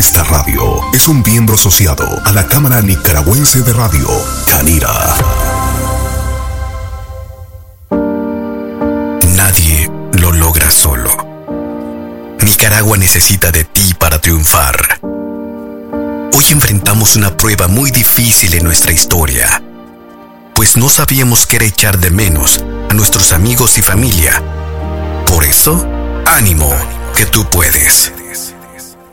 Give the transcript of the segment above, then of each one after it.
Esta radio es un miembro asociado a la Cámara Nicaragüense de Radio, Canira. Nadie lo logra solo. Nicaragua necesita de ti para triunfar. Hoy enfrentamos una prueba muy difícil en nuestra historia, pues no sabíamos qué era echar de menos a nuestros amigos y familia. Por eso, ánimo, que tú puedes.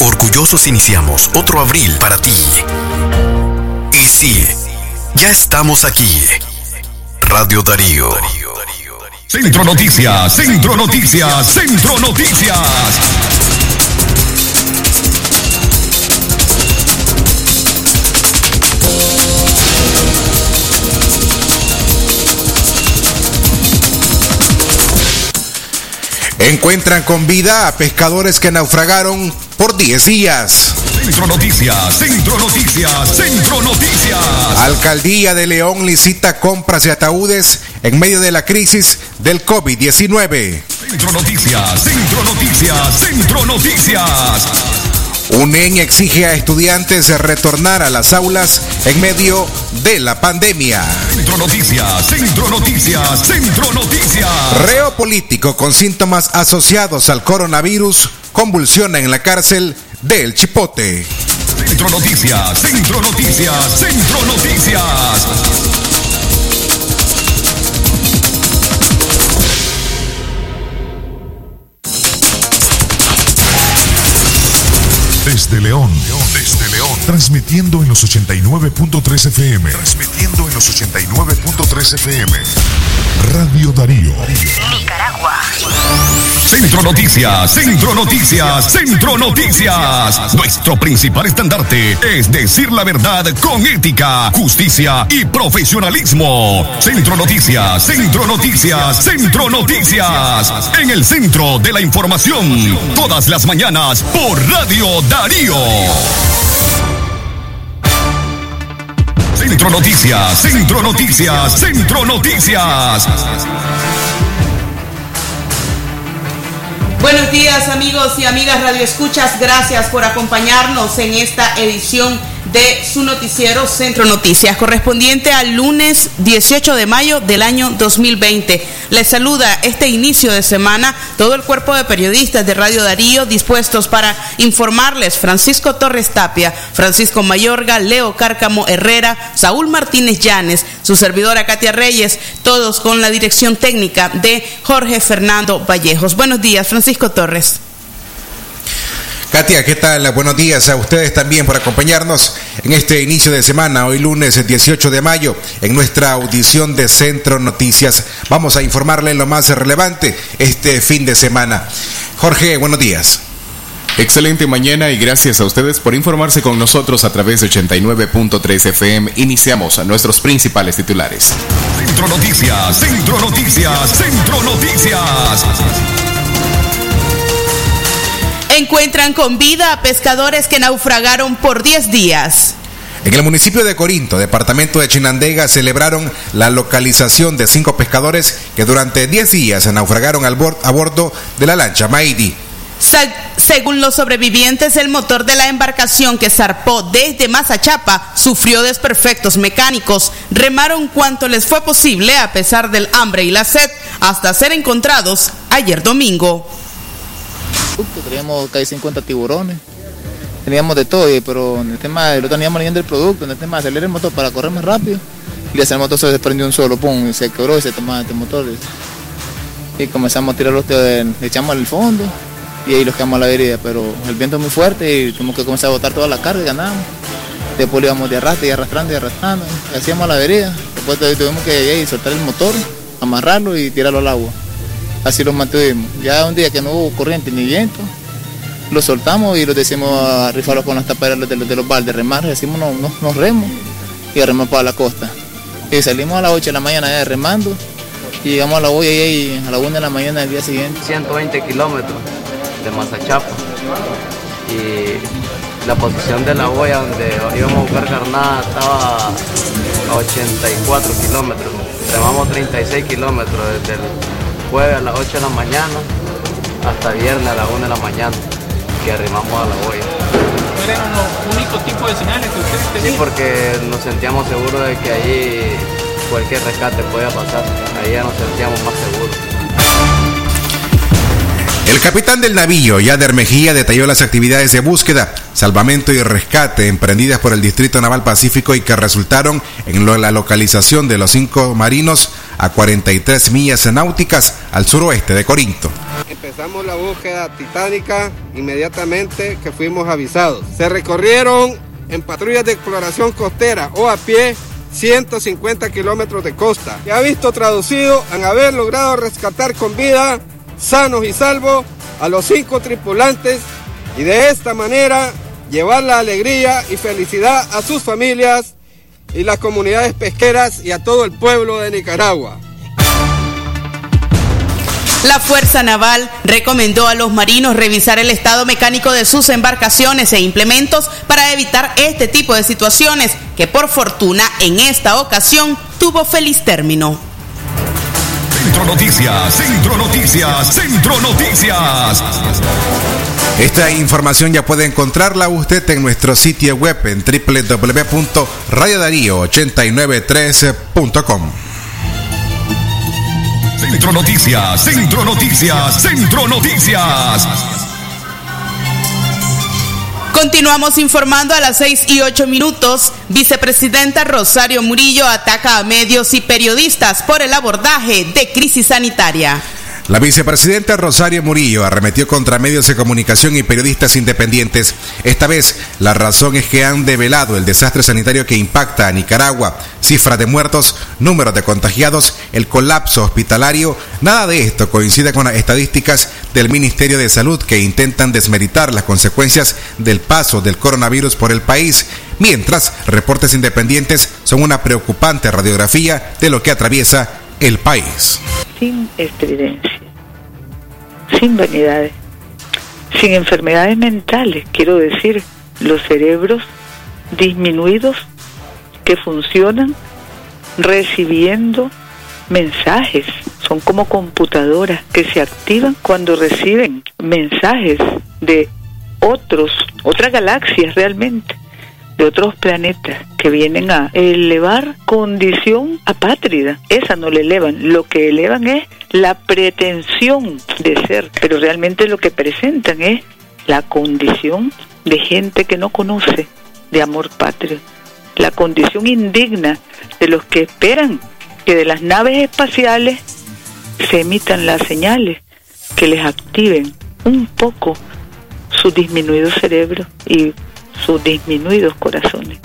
Orgullosos iniciamos otro abril para ti. Y sí, ya estamos aquí. Radio Darío. Centro Noticias, Centro Noticias, Centro Noticias. Encuentran con vida a pescadores que naufragaron por 10 días. Centro Noticias, Centro Noticias, Centro Noticias. Alcaldía de León licita compras de ataúdes en medio de la crisis del COVID-19. Centro Noticias, Centro Noticias, Centro Noticias. UNEN exige a estudiantes retornar a las aulas en medio de la pandemia. Centro Noticias, Centro Noticias, Centro Noticias. Reo político con síntomas asociados al coronavirus convulsiona en la cárcel del Chipote. Centro Noticias, Centro Noticias, Centro Noticias. Desde León, desde León, transmitiendo en los 89.3 FM, transmitiendo en los 89.3 FM. Radio Darío. Nicaragua. Centro Noticias, Centro Noticias, Centro Noticias. Nuestro principal estandarte es decir la verdad con ética, justicia y profesionalismo. Centro Noticias, Centro Noticias, Centro Noticias. En el centro de la información, todas las mañanas por Radio Darío. Noticias, Centro Noticias, Centro Noticias. Buenos días amigos y amigas Radio Escuchas, gracias por acompañarnos en esta edición de su noticiero Centro Noticias, correspondiente al lunes 18 de mayo del año 2020. Les saluda este inicio de semana todo el cuerpo de periodistas de Radio Darío dispuestos para informarles Francisco Torres Tapia, Francisco Mayorga, Leo Cárcamo Herrera, Saúl Martínez Llanes, su servidora Katia Reyes, todos con la dirección técnica de Jorge Fernando Vallejos. Buenos días, Francisco Torres. Katia, ¿qué tal? Buenos días a ustedes también por acompañarnos en este inicio de semana, hoy lunes 18 de mayo, en nuestra audición de Centro Noticias. Vamos a informarle lo más relevante este fin de semana. Jorge, buenos días. Excelente mañana y gracias a ustedes por informarse con nosotros a través de 89.3 FM. Iniciamos a nuestros principales titulares. Centro Noticias, Centro Noticias, Centro Noticias. Encuentran con vida a pescadores que naufragaron por 10 días. En el municipio de Corinto, departamento de Chinandega, celebraron la localización de cinco pescadores que durante 10 días naufragaron al a bordo de la lancha Maidi. Según los sobrevivientes, el motor de la embarcación que zarpó desde Mazachapa sufrió desperfectos mecánicos. Remaron cuanto les fue posible a pesar del hambre y la sed hasta ser encontrados ayer domingo. Teníamos casi 50 tiburones, teníamos de todo, pero en el tema, lo teníamos leyendo el producto, en el tema de acelerar el motor para correr más rápido, y ese motor se desprendió un solo, pum, y se quebró y se tomaba este motor. Y comenzamos a tirar los le echamos al fondo y ahí los quedamos a la herida, pero el viento es muy fuerte y tuvimos que comenzar a botar toda la carga y ganamos. Después lo íbamos de arrastre y arrastrando y arrastrando, hacíamos la vereda. Después tuvimos que ir, soltar el motor, amarrarlo y tirarlo al agua. Así lo mantuvimos. Ya un día que no hubo corriente ni viento, los soltamos y los decimos a rifarlos con las taperas de, de, los baldes, remar, decimos no, no, nos remos y remar para la costa. Y salimos a las 8 de la mañana ya remando y llegamos a la boya y a la 1 de la mañana del día siguiente. 120 kilómetros de Mazachapa y la posición de la boya donde íbamos a buscar carnada estaba a 84 kilómetros. Remamos 36 kilómetros desde el jueves a las 8 de la mañana hasta viernes a las 1 de la mañana que arrimamos a la boya. ¿Eran los únicos tipos de señales que ustedes tenían? Sí, porque nos sentíamos seguros de que ahí cualquier rescate podía pasar. Ahí ya nos sentíamos más seguros. El capitán del navío, Yader Mejía, detalló las actividades de búsqueda, salvamento y rescate emprendidas por el Distrito Naval Pacífico y que resultaron en la localización de los cinco marinos a 43 millas náuticas al suroeste de Corinto. Empezamos la búsqueda titánica inmediatamente que fuimos avisados. Se recorrieron en patrullas de exploración costera o a pie 150 kilómetros de costa. Se ha visto traducido en haber logrado rescatar con vida, sanos y salvos, a los cinco tripulantes y de esta manera llevar la alegría y felicidad a sus familias y las comunidades pesqueras y a todo el pueblo de Nicaragua. La Fuerza Naval recomendó a los marinos revisar el estado mecánico de sus embarcaciones e implementos para evitar este tipo de situaciones que por fortuna en esta ocasión tuvo feliz término. Centro Noticias, Centro Noticias, Centro Noticias. Esta información ya puede encontrarla usted en nuestro sitio web en www.radiodarío8913.com. Centro Noticias, Centro Noticias, Centro Noticias. Continuamos informando a las 6 y 8 minutos. Vicepresidenta Rosario Murillo ataca a medios y periodistas por el abordaje de crisis sanitaria. La vicepresidenta Rosario Murillo arremetió contra medios de comunicación y periodistas independientes. Esta vez, la razón es que han develado el desastre sanitario que impacta a Nicaragua. Cifras de muertos, números de contagiados, el colapso hospitalario. Nada de esto coincide con las estadísticas del Ministerio de Salud que intentan desmeritar las consecuencias del paso del coronavirus por el país. Mientras, reportes independientes son una preocupante radiografía de lo que atraviesa el país. Sin evidencia, sin vanidades, sin enfermedades mentales, quiero decir, los cerebros disminuidos que funcionan recibiendo mensajes. Son como computadoras que se activan cuando reciben mensajes de otros, otras galaxias realmente de otros planetas que vienen a elevar condición apátrida. Esa no le elevan, lo que elevan es la pretensión de ser, pero realmente lo que presentan es la condición de gente que no conoce de amor patrio, la condición indigna de los que esperan que de las naves espaciales se emitan las señales que les activen un poco su disminuido cerebro y sus disminuidos corazones.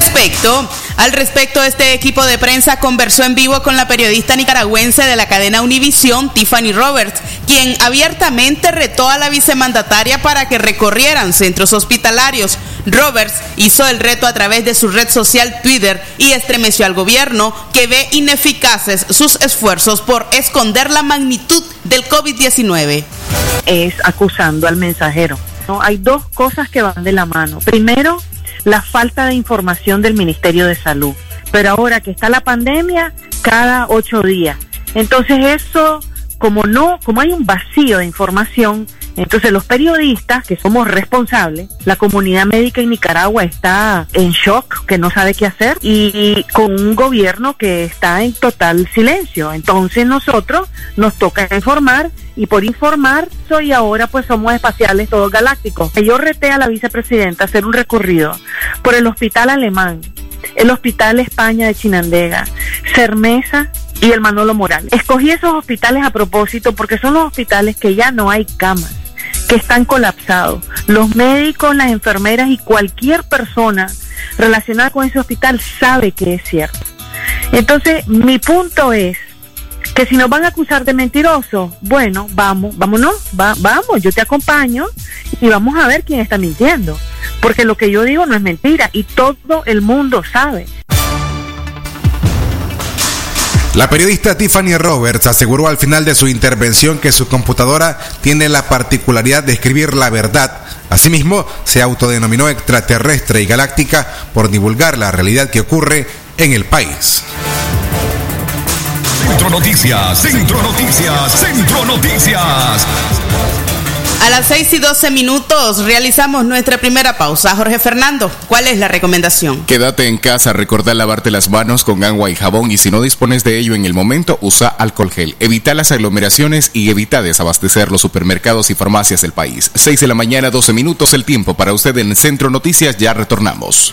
Respecto, al respecto, este equipo de prensa conversó en vivo con la periodista nicaragüense de la cadena Univisión, Tiffany Roberts, quien abiertamente retó a la vicemandataria para que recorrieran centros hospitalarios. Roberts hizo el reto a través de su red social Twitter y estremeció al gobierno que ve ineficaces sus esfuerzos por esconder la magnitud del COVID-19. Es acusando al mensajero hay dos cosas que van de la mano. Primero, la falta de información del Ministerio de Salud. Pero ahora que está la pandemia, cada ocho días. Entonces eso, como no, como hay un vacío de información, entonces los periodistas, que somos responsables, la comunidad médica en Nicaragua está en shock, que no sabe qué hacer, y con un gobierno que está en total silencio. Entonces nosotros nos toca informar y por informar soy ahora pues somos espaciales todos galácticos. Yo reté a la vicepresidenta hacer un recorrido por el hospital alemán, el hospital España de Chinandega, Cermesa y el Manolo Morales. Escogí esos hospitales a propósito porque son los hospitales que ya no hay camas que están colapsados. Los médicos, las enfermeras y cualquier persona relacionada con ese hospital sabe que es cierto. Entonces, mi punto es Que si nos van a acusar de mentiroso, bueno, vamos, vámonos, va, vamos, yo te acompaño y vamos a ver quién está mintiendo. Porque lo que yo digo no es mentira y todo el mundo sabe. La periodista Tiffany Roberts aseguró al final de su intervención que su computadora tiene la particularidad de escribir la verdad. Asimismo, se autodenominó extraterrestre y galáctica por divulgar la realidad que ocurre en el país. Centro Noticias, Centro Noticias, Centro Noticias. A las 6 y 12 minutos realizamos nuestra primera pausa. Jorge Fernando, ¿cuál es la recomendación? Quédate en casa, recordar lavarte las manos con agua y jabón y si no dispones de ello en el momento, usa alcohol gel. Evita las aglomeraciones y evita desabastecer los supermercados y farmacias del país. 6 de la mañana, 12 minutos, el tiempo para usted en Centro Noticias, ya retornamos.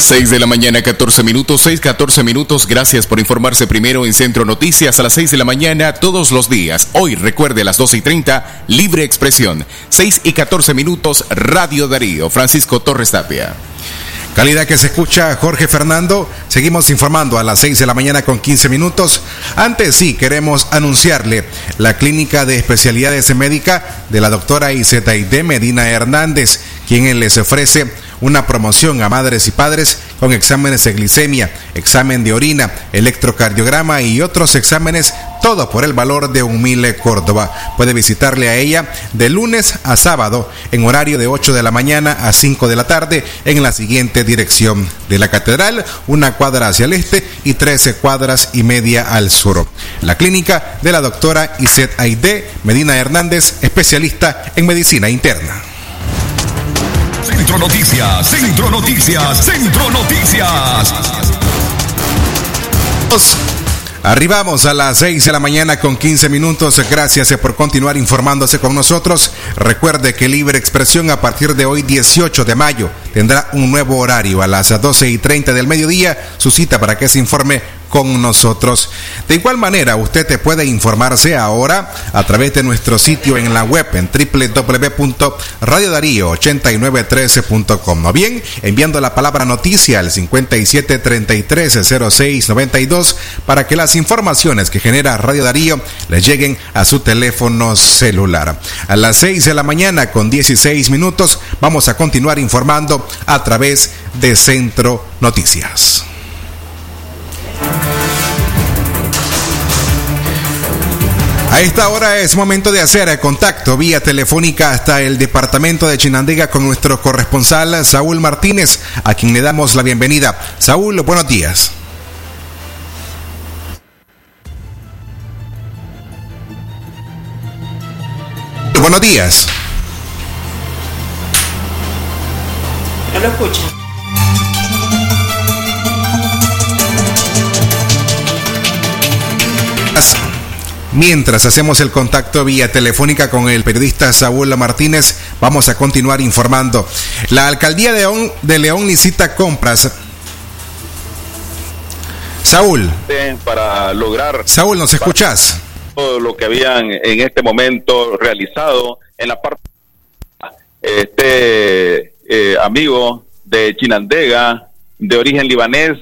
6 de la mañana, 14 minutos, 6, 14 minutos. Gracias por informarse primero en Centro Noticias a las 6 de la mañana todos los días. Hoy, recuerde, a las 12 y 30, Libre Expresión. 6 y 14 minutos, Radio Darío. Francisco Torres Tapia. Calidad que se escucha Jorge Fernando. Seguimos informando a las 6 de la mañana con 15 minutos. Antes sí, queremos anunciarle la clínica de especialidades médica de la doctora Izetaide Medina Hernández, quien les ofrece una promoción a madres y padres con exámenes de glicemia, examen de orina, electrocardiograma y otros exámenes, todo por el valor de un Córdoba. Puede visitarle a ella de lunes a sábado en horario de 8 de la mañana a 5 de la tarde en la siguiente dirección de la catedral, una cuadra hacia el este y 13 cuadras y media al sur. La clínica de la doctora Iset Aide Medina Hernández, especialista en medicina interna. Centro Noticias, Centro Noticias, Centro Noticias. Arribamos a las 6 de la mañana con 15 minutos. Gracias por continuar informándose con nosotros. Recuerde que Libre Expresión a partir de hoy 18 de mayo tendrá un nuevo horario a las 12 y 30 del mediodía. Su cita para que se informe con nosotros. De igual manera, usted te puede informarse ahora a través de nuestro sitio en la web en www.radiodarío8913.com o bien enviando la palabra noticia al 57330692 para que las informaciones que genera Radio Darío le lleguen a su teléfono celular. A las 6 de la mañana con 16 minutos vamos a continuar informando a través de Centro Noticias. A esta hora es momento de hacer contacto vía telefónica hasta el departamento de Chinandega con nuestro corresponsal Saúl Martínez, a quien le damos la bienvenida. Saúl, buenos días. Buenos días. No lo escucha. Mientras hacemos el contacto vía telefónica con el periodista Saúl Martínez, vamos a continuar informando. La alcaldía de León, de León licita compras. Saúl. Para lograr. Saúl, ¿nos escuchas? Todo lo que habían en este momento realizado en la parte. Este eh, amigo de Chinandega, de origen libanés,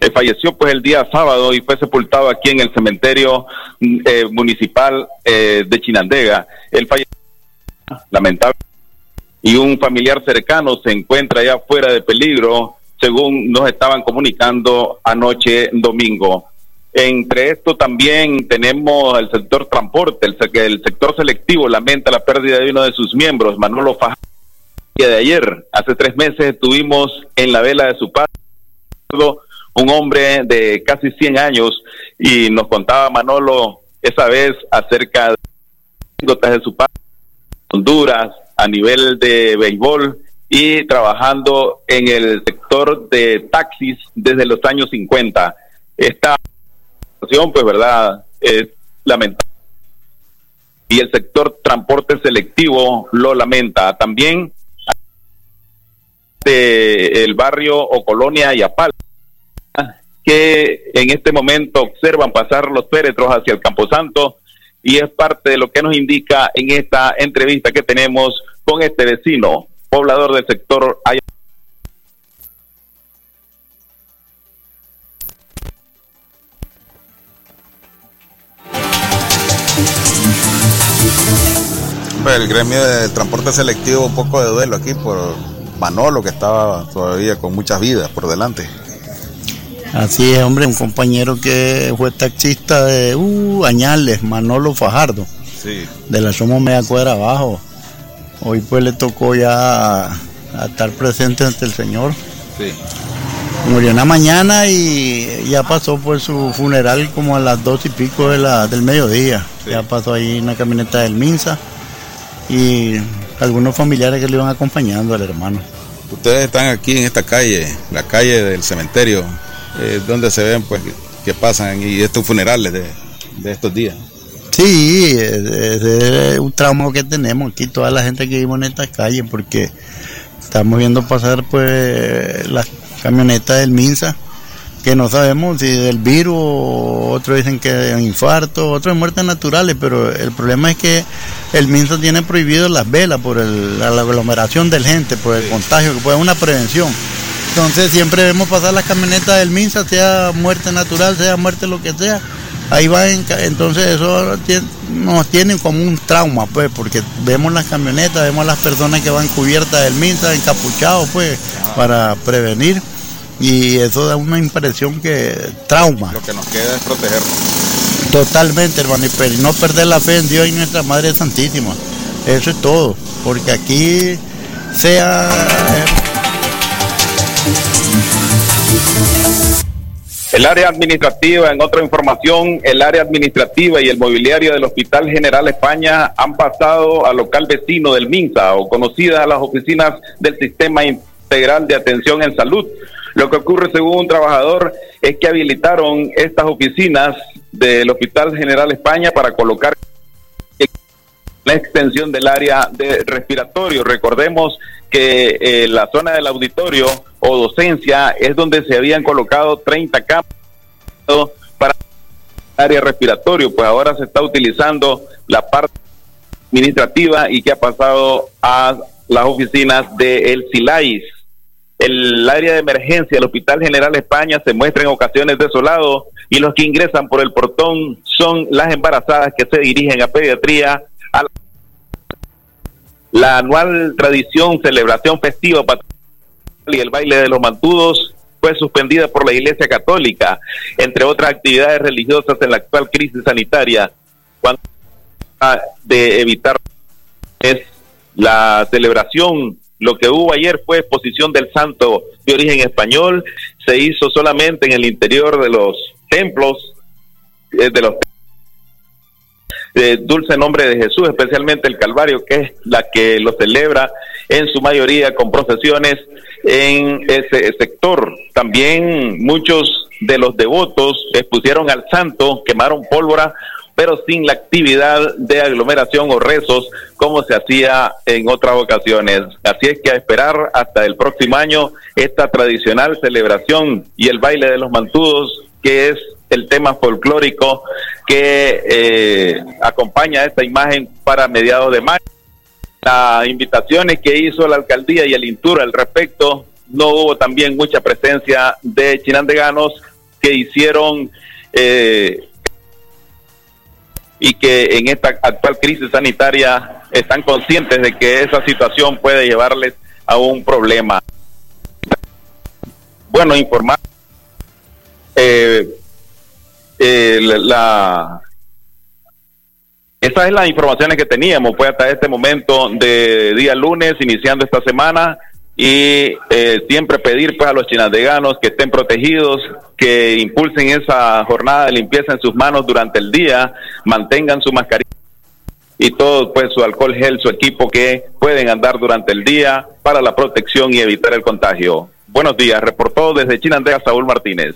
eh, falleció pues el día sábado y fue sepultado aquí en el cementerio mm, eh, municipal eh, de Chinandega. Él falleció lamentable y un familiar cercano se encuentra ya fuera de peligro, según nos estaban comunicando anoche domingo. Entre esto también tenemos el sector transporte, el, sector selectivo lamenta la pérdida de uno de sus miembros, Manolo Fajardo. De ayer, hace tres meses, estuvimos en la vela de su padre, un hombre de casi 100 años y nos contaba Manolo esa vez acerca de su padre Honduras a nivel de béisbol y trabajando en el sector de taxis desde los años 50. Esta situación, pues, verdad, es lamentable. Y el sector transporte selectivo lo lamenta. También de el barrio o colonia Yapal que en este momento observan pasar los féretros hacia el Camposanto y es parte de lo que nos indica en esta entrevista que tenemos con este vecino, poblador del sector pues, el gremio de transporte selectivo un poco de duelo aquí por Manolo que estaba todavía con muchas vidas por delante. Así es, hombre, un compañero que fue taxista de uh, Añales, Manolo Fajardo, de la Somos Media Cuadra Abajo. Hoy pues le tocó ya estar presente ante el Señor. Sí. Murió en la mañana y ya pasó por su funeral como a las dos y pico de la, del mediodía. Ya pasó ahí una camioneta del Minsa y algunos familiares que le iban acompañando al hermano. Ustedes están aquí en esta calle, la calle del cementerio, eh, donde se ven pues que pasan y estos funerales de, estos días. Sí, es, un trauma que tenemos aquí toda la gente que vive en esta calle porque estamos viendo pasar pues las camionetas del Minsa que no sabemos si del virus, otros dicen que de infarto, otros de muertes naturales, pero el problema es que el MINSA tiene prohibido las velas por la aglomeración de gente, por el contagio, que puede una prevención. Entonces siempre vemos pasar las camionetas del MINSA, sea muerte natural, sea muerte lo que sea. Ahí va, entonces eso nos tiene como un trauma, pues, porque vemos las camionetas, vemos las personas que van cubiertas del MINSA, encapuchados, pues, para prevenir. Y eso da una impresión que trauma. Lo que nos queda es protegernos. Totalmente, hermano, y no perder la fe en Dios y nuestra Madre Santísima. Eso es todo, porque aquí sea el área administrativa, en otra información, el área administrativa y el mobiliario del Hospital General España han pasado al local vecino del MINSA o conocidas a las oficinas del Sistema Integral de Atención en Salud. Lo que ocurre, según un trabajador, es que habilitaron estas oficinas del Hospital General España para colocar la extensión del área de respiratorio. Recordemos que eh, la zona del auditorio o docencia es donde se habían colocado 30 camas para el área respiratorio, pues ahora se está utilizando la parte administrativa y que ha pasado a las oficinas de El Silais. El área de emergencia del Hospital General España se muestra en ocasiones desolado y los que ingresan por el portón son las embarazadas que se dirigen a pediatría la anual tradición, celebración festiva y el baile de los mantudos fue suspendida por la Iglesia Católica, entre otras actividades religiosas en la actual crisis sanitaria, cuando de evitar es la celebración. Lo que hubo ayer fue exposición del santo de origen español, se hizo solamente en el interior de los templos, eh, de los eh, dulce nombre de Jesús, especialmente el Calvario, que es la que lo celebra en su mayoría con procesiones en ese sector. También muchos de los devotos expusieron al santo, quemaron pólvora, pero sin la actividad de aglomeración o rezos como se hacía en otras ocasiones. Así es que a esperar hasta el próximo año esta tradicional celebración y el baile de los mantudos, que es el tema folclórico que eh, acompaña esta imagen para mediados de mayo. Las invitaciones que hizo la alcaldía y el Intura al respecto, no hubo también mucha presencia de chinandeganos que hicieron eh, y que en esta actual crisis sanitaria están conscientes de que esa situación puede llevarles a un problema. Bueno, informar. Eh, eh, la, esas es las informaciones que teníamos, pues hasta este momento de día lunes, iniciando esta semana, y eh, siempre pedir pues a los chinandeganos que estén protegidos, que impulsen esa jornada de limpieza en sus manos durante el día, mantengan su mascarilla y todo pues su alcohol gel, su equipo que pueden andar durante el día para la protección y evitar el contagio. Buenos días, reportó desde Chinandega Saúl Martínez.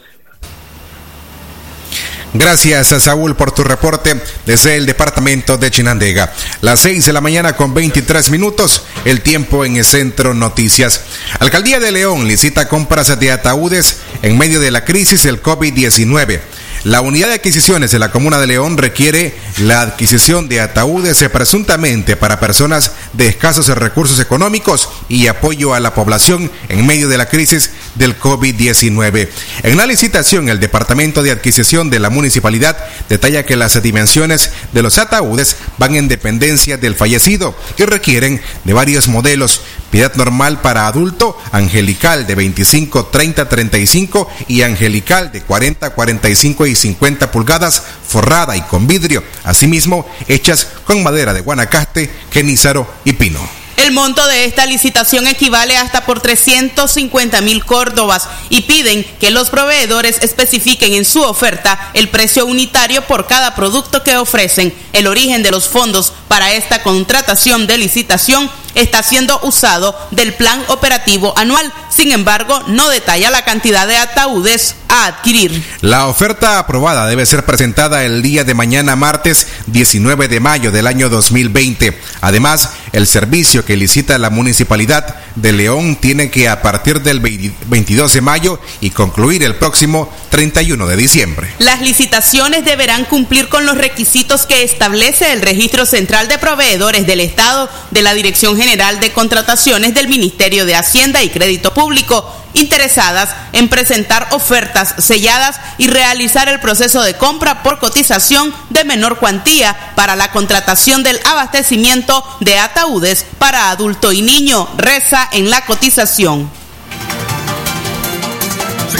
Gracias a Saúl por tu reporte desde el departamento de Chinandega. Las 6 de la mañana con 23 minutos, el tiempo en el Centro Noticias. Alcaldía de León licita compras de ataúdes en medio de la crisis del COVID-19. La unidad de adquisiciones de la Comuna de León requiere la adquisición de ataúdes presuntamente para personas de escasos recursos económicos y apoyo a la población en medio de la crisis del COVID-19. En la licitación, el Departamento de Adquisición de la Municipalidad detalla que las dimensiones de los ataúdes van en dependencia del fallecido y requieren de varios modelos. Piedad normal para adulto, angelical de 25, 30, 35 y angelical de 40, 45 y 50 pulgadas, forrada y con vidrio, asimismo hechas con madera de guanacaste, genízaro y pino. El monto de esta licitación equivale hasta por 350 mil córdobas y piden que los proveedores especifiquen en su oferta el precio unitario por cada producto que ofrecen. El origen de los fondos para esta contratación de licitación está siendo usado del plan operativo anual. Sin embargo, no detalla la cantidad de ataúdes a adquirir. La oferta aprobada debe ser presentada el día de mañana martes 19 de mayo del año 2020. Además, el servicio que licita la municipalidad de León tiene que a partir del 22 de mayo y concluir el próximo 31 de diciembre. Las licitaciones deberán cumplir con los requisitos que establece el Registro Central de Proveedores del Estado de la Dirección General de Contrataciones del Ministerio de Hacienda y Crédito Público, interesadas en presentar ofertas selladas y realizar el proceso de compra por cotización de menor cuantía para la contratación del abastecimiento de ataúdes para adulto y niño. Reza en la cotización.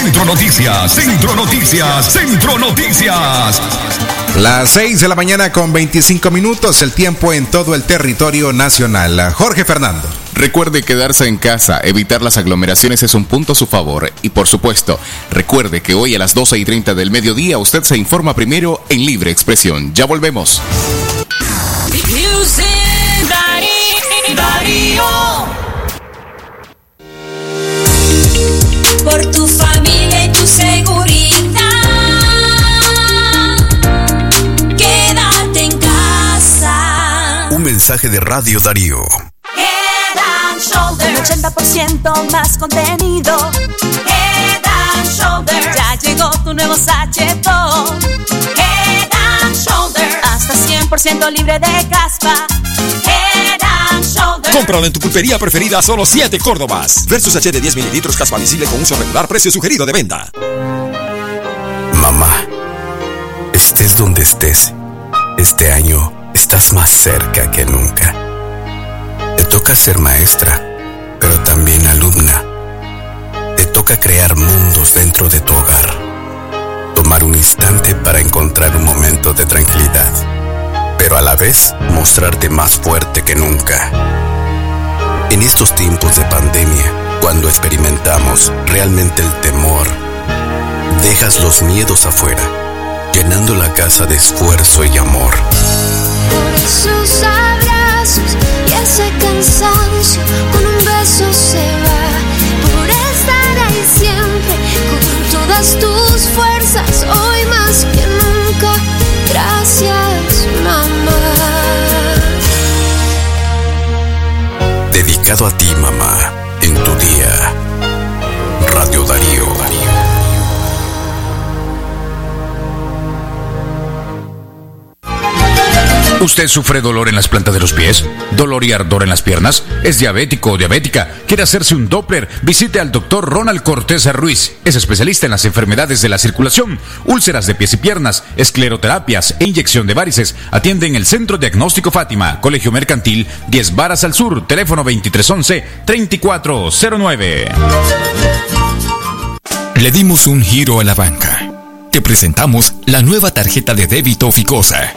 Centro Noticias, Centro Noticias, Centro Noticias. Las 6 de la mañana con 25 minutos, el tiempo en todo el territorio nacional. Jorge Fernando. Recuerde quedarse en casa, evitar las aglomeraciones es un punto a su favor. Y por supuesto, recuerde que hoy a las 12 y 30 del mediodía usted se informa primero en libre expresión. Ya volvemos. Por tu familia y tu seguridad. Quédate en casa. Un mensaje de Radio Darío. Head and Shoulders. 80% más contenido. Head and Shoulders. Ya llegó tu nuevo sachetón. Head and Shoulders. Hasta 100% libre de caspa. Head. Cómpralo en tu pulpería preferida a solo 7 Córdobas. Versus H de 10 mililitros caspa visible con uso regular, precio sugerido de venta. Mamá, estés donde estés, este año estás más cerca que nunca. Te toca ser maestra, pero también alumna. Te toca crear mundos dentro de tu hogar. Tomar un instante para encontrar un momento de tranquilidad, pero a la vez mostrarte más fuerte que nunca. En estos tiempos de pandemia, cuando experimentamos realmente el temor, dejas los miedos afuera, llenando la casa de esfuerzo y amor. Sus abrazos y ese cansancio con un beso se va, por estar ahí siempre con todas tus fuerzas, hoy más que nunca. Gracias. A ti, mamá, en tu día. Radio Darío. ¿Usted sufre dolor en las plantas de los pies? ¿Dolor y ardor en las piernas? ¿Es diabético o diabética? ¿Quiere hacerse un Doppler? Visite al doctor Ronald Cortés Ruiz. Es especialista en las enfermedades de la circulación, úlceras de pies y piernas, escleroterapias e inyección de varices. Atiende en el Centro Diagnóstico Fátima, Colegio Mercantil, 10 Varas al Sur, teléfono 2311-3409. Le dimos un giro a la banca. Te presentamos la nueva tarjeta de débito Ficosa.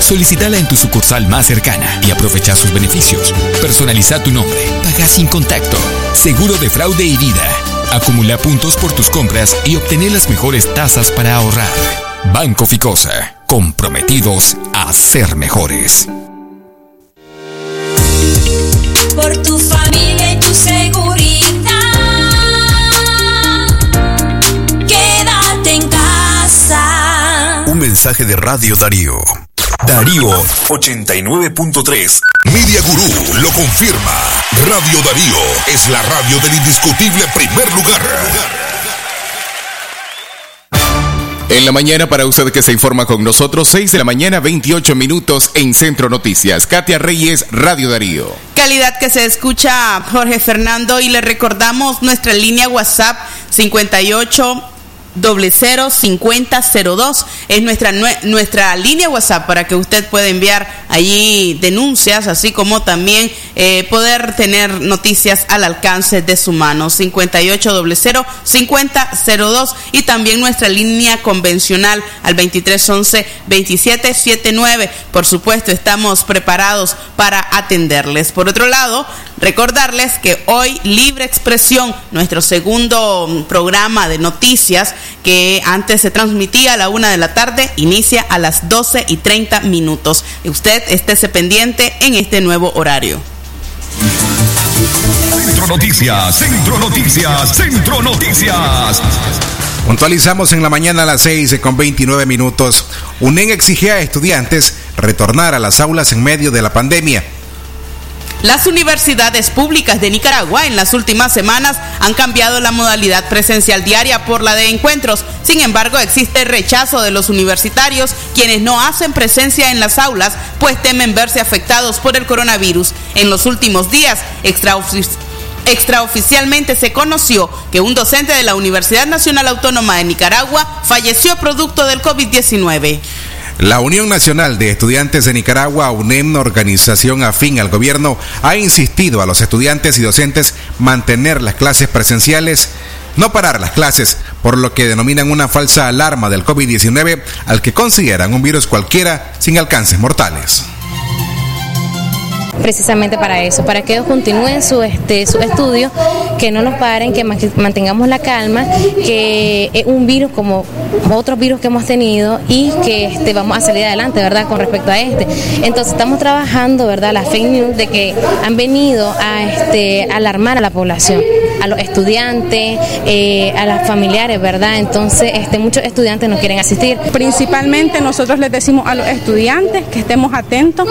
Solicítala en tu sucursal más cercana y aprovecha sus beneficios. Personaliza tu nombre, paga sin contacto, seguro de fraude y vida. Acumula puntos por tus compras y obtener las mejores tasas para ahorrar. Banco Ficosa, comprometidos a ser mejores. Por tu familia y tu seguridad. Quédate en casa. Un mensaje de Radio Darío. Darío 89.3. Media Gurú lo confirma. Radio Darío es la radio del indiscutible primer lugar. En la mañana, para usted que se informa con nosotros, 6 de la mañana, 28 minutos en Centro Noticias. Katia Reyes, Radio Darío. Calidad que se escucha Jorge Fernando y le recordamos nuestra línea WhatsApp 58 doble cero cincuenta cero dos es nuestra nuestra línea WhatsApp para que usted pueda enviar allí denuncias así como también eh, poder tener noticias al alcance de su mano. 58 doble cero cincuenta cero dos y también nuestra línea convencional al 2311 2779 por supuesto estamos preparados para atenderles. Por otro lado recordarles que hoy libre expresión nuestro segundo programa de noticias que antes se transmitía a la una de la tarde, inicia a las 12 y 30 minutos. Usted estése pendiente en este nuevo horario. Centro Noticias, Centro Noticias, Centro Noticias. Puntualizamos en la mañana a las 6 con 29 minutos. UNEN exigía a estudiantes retornar a las aulas en medio de la pandemia. Las universidades públicas de Nicaragua en las últimas semanas han cambiado la modalidad presencial diaria por la de encuentros. Sin embargo, existe rechazo de los universitarios quienes no hacen presencia en las aulas pues temen verse afectados por el coronavirus. En los últimos días, Extraoficialmente se conoció que un docente de la Universidad Nacional Autónoma de Nicaragua falleció producto del COVID-19. La Unión Nacional de Estudiantes de Nicaragua, UNEM, organización afín al gobierno, ha insistido a los estudiantes y docentes mantener las clases presenciales, no parar las clases, por lo que denominan una falsa alarma del COVID-19 al que consideran un virus cualquiera sin alcances mortales precisamente para eso, para que ellos continúen su, este, su estudio, que no nos paren, que mantengamos la calma, que es un virus como otros virus que hemos tenido y que este, vamos a salir adelante, ¿verdad? Con respecto a este. Entonces estamos trabajando, ¿verdad? Las fake news de que han venido a este, alarmar a la población, a los estudiantes, eh, a las familiares, ¿verdad? Entonces este, muchos estudiantes no quieren asistir. Principalmente nosotros les decimos a los estudiantes que estemos atentos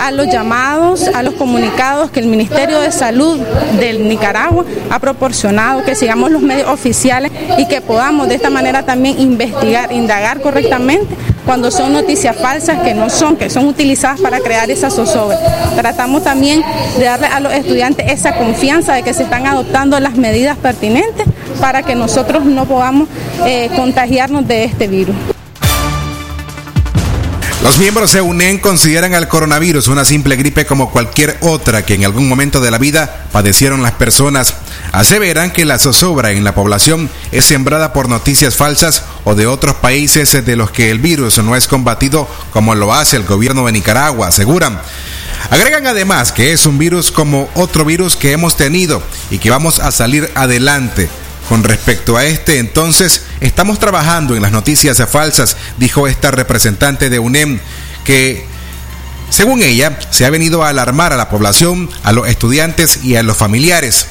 a los llamados, a los comunicados que el Ministerio de Salud del Nicaragua ha proporcionado, que sigamos los medios oficiales y que podamos de esta manera también investigar, indagar correctamente cuando son noticias falsas que no son, que son utilizadas para crear esa zozobra. Tratamos también de darle a los estudiantes esa confianza de que se están adoptando las medidas pertinentes para que nosotros no podamos eh, contagiarnos de este virus. Los miembros de UNEN consideran al coronavirus una simple gripe como cualquier otra que en algún momento de la vida padecieron las personas. Aseveran que la zozobra en la población es sembrada por noticias falsas o de otros países de los que el virus no es combatido como lo hace el gobierno de Nicaragua, aseguran. Agregan además que es un virus como otro virus que hemos tenido y que vamos a salir adelante. Con respecto a este, entonces, estamos trabajando en las noticias falsas, dijo esta representante de UNEM, que, según ella, se ha venido a alarmar a la población, a los estudiantes y a los familiares.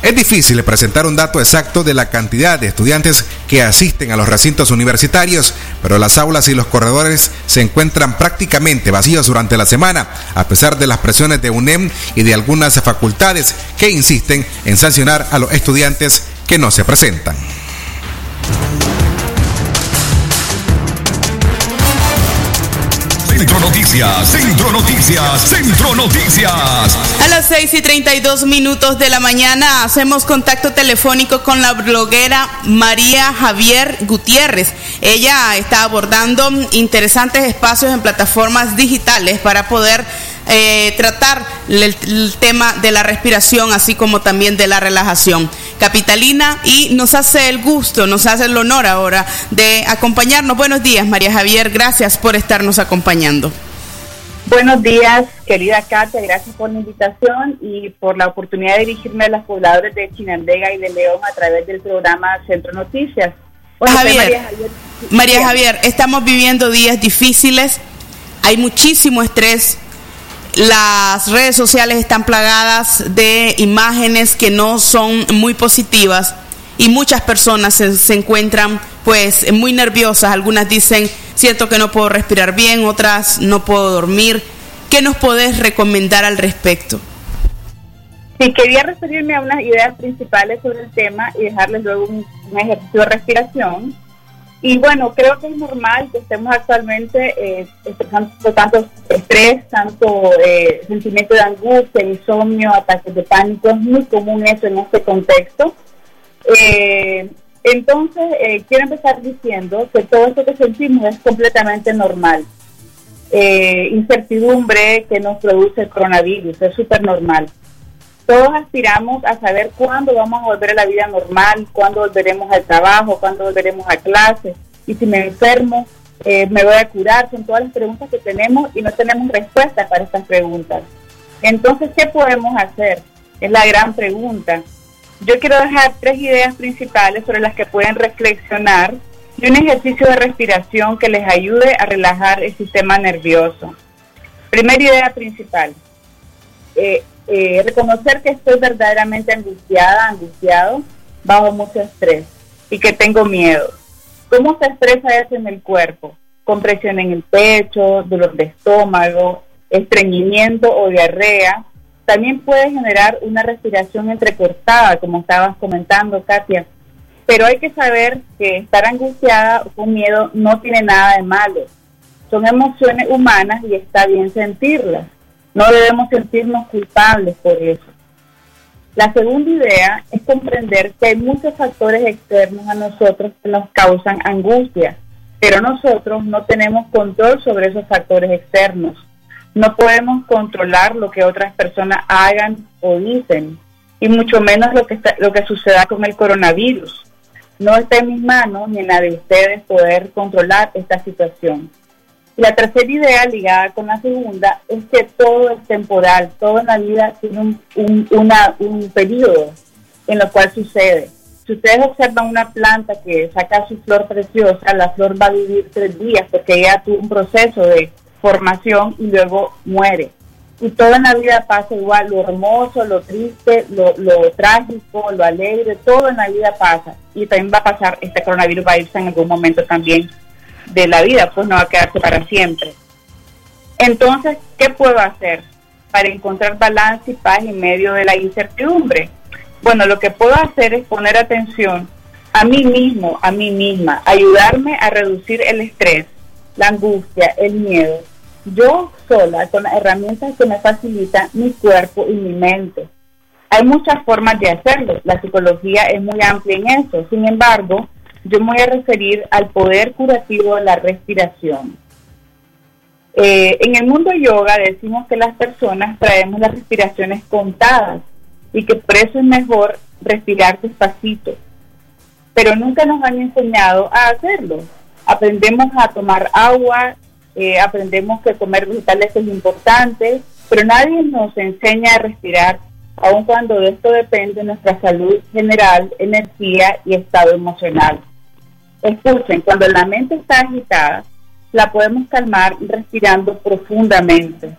Es difícil presentar un dato exacto de la cantidad de estudiantes que asisten a los recintos universitarios, pero las aulas y los corredores se encuentran prácticamente vacíos durante la semana, a pesar de las presiones de UNEM y de algunas facultades que insisten en sancionar a los estudiantes que no se presentan. Centro Noticias, Centro Noticias, Centro Noticias. A las 6 y 32 minutos de la mañana hacemos contacto telefónico con la bloguera María Javier Gutiérrez. Ella está abordando interesantes espacios en plataformas digitales para poder eh, tratar el, el, tema de la respiración, así como también de la relajación capitalina. Y nos hace el gusto, nos hace el honor ahora de acompañarnos. Buenos días, María Javier. Gracias por estarnos acompañando. Buenos días, querida Katia. Gracias por la invitación y por la oportunidad de dirigirme a los pobladores de Chinandega y de León a través del programa Centro Noticias. Bueno, Javier, María Javier, María Javier, estamos viviendo días difíciles. Hay muchísimo estrés, las redes sociales están plagadas de imágenes que no son muy positivas y muchas personas se, se, encuentran pues muy nerviosas. Algunas dicen, siento que no puedo respirar bien, otras no puedo dormir. ¿Qué nos podés recomendar al respecto? Sí, quería referirme a unas ideas principales sobre el tema y dejarles luego un, un ejercicio de respiración. Y bueno, creo que es normal que estemos actualmente eh, tanto estrés, tanto eh, sentimiento de angustia, insomnio, ataques de pánico. Es muy común eso en este contexto. Eh, entonces, eh, quiero empezar diciendo que todo esto que sentimos es completamente normal. Eh, incertidumbre que nos produce el coronavirus es súper normal. Todos aspiramos a saber cuándo vamos a volver a la vida normal, cuándo volveremos al trabajo, cuándo volveremos a clases. Y si me enfermo, eh, me voy a curar. Son todas las preguntas que tenemos y no tenemos respuesta para estas preguntas. Entonces, ¿qué podemos hacer? Es la gran pregunta. Yo quiero dejar tres ideas principales sobre las que pueden reflexionar y un ejercicio de respiración que les ayude a relajar el sistema nervioso. Primera idea principal. Eh, eh, reconocer que estoy verdaderamente angustiada, angustiado, bajo mucho estrés y que tengo miedo. ¿Cómo se expresa eso en el cuerpo? Compresión en el pecho, dolor de estómago, estreñimiento o diarrea. También puede generar una respiración entrecortada, como estabas comentando, Katia. Pero hay que saber que estar angustiada o con miedo no tiene nada de malo. Son emociones humanas y está bien sentirlas. No debemos sentirnos culpables por eso. La segunda idea es comprender que hay muchos factores externos a nosotros que nos causan angustia, pero nosotros no tenemos control sobre esos factores externos. No podemos controlar lo que otras personas hagan o dicen, y mucho menos lo que, está, lo que suceda con el coronavirus. No está en mis manos ni en la de ustedes poder controlar esta situación. La tercera idea ligada con la segunda es que todo es temporal, todo en la vida tiene un, un, un periodo en lo cual sucede. Si ustedes observan una planta que saca su flor preciosa, la flor va a vivir tres días porque ella tuvo un proceso de formación y luego muere. Y todo en la vida pasa igual, lo hermoso, lo triste, lo, lo trágico, lo alegre, todo en la vida pasa. Y también va a pasar, este coronavirus va a irse en algún momento también de la vida, pues no va a quedarse para siempre. Entonces, ¿qué puedo hacer para encontrar balance y paz en medio de la incertidumbre? Bueno, lo que puedo hacer es poner atención a mí mismo, a mí misma, ayudarme a reducir el estrés, la angustia, el miedo. Yo sola, con las herramientas que me facilitan mi cuerpo y mi mente. Hay muchas formas de hacerlo. La psicología es muy amplia en eso. Sin embargo, yo me voy a referir al poder curativo de la respiración. Eh, en el mundo yoga decimos que las personas traemos las respiraciones contadas y que por eso es mejor respirar despacito. Pero nunca nos han enseñado a hacerlo. Aprendemos a tomar agua, eh, aprendemos que comer vegetales es importante, pero nadie nos enseña a respirar, aun cuando de esto depende nuestra salud general, energía y estado emocional. Escuchen, cuando la mente está agitada, la podemos calmar respirando profundamente,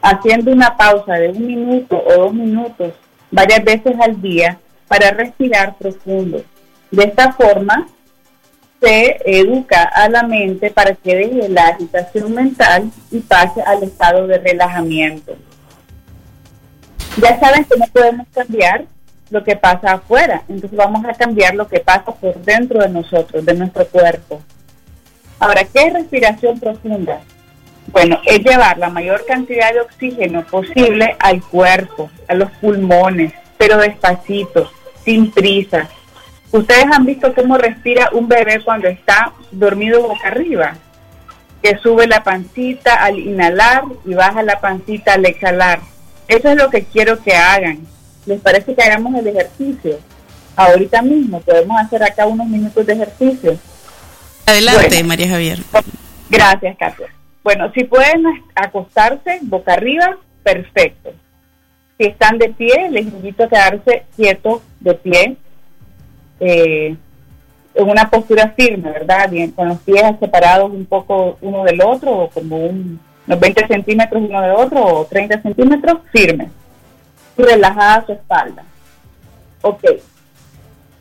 haciendo una pausa de un minuto o dos minutos varias veces al día para respirar profundo. De esta forma, se educa a la mente para que deje la agitación mental y pase al estado de relajamiento. Ya saben que no podemos cambiar lo que pasa afuera, entonces vamos a cambiar lo que pasa por dentro de nosotros, de nuestro cuerpo. Ahora, ¿qué es respiración profunda? Bueno, es llevar la mayor cantidad de oxígeno posible al cuerpo, a los pulmones, pero despacito, sin prisa. Ustedes han visto cómo respira un bebé cuando está dormido boca arriba, que sube la pancita al inhalar y baja la pancita al exhalar. Eso es lo que quiero que hagan. ¿Les parece que hagamos el ejercicio? Ahorita mismo podemos hacer acá unos minutos de ejercicio. Adelante, María Javier. Gracias, Katia. Bueno, si pueden acostarse boca arriba, perfecto. Si están de pie, les invito a quedarse quietos de pie, eh, en una postura firme, ¿verdad? Bien, con los pies separados un poco uno del otro, o como un, unos 20 centímetros uno del otro, o 30 centímetros, firme. Relajada su espalda. Ok.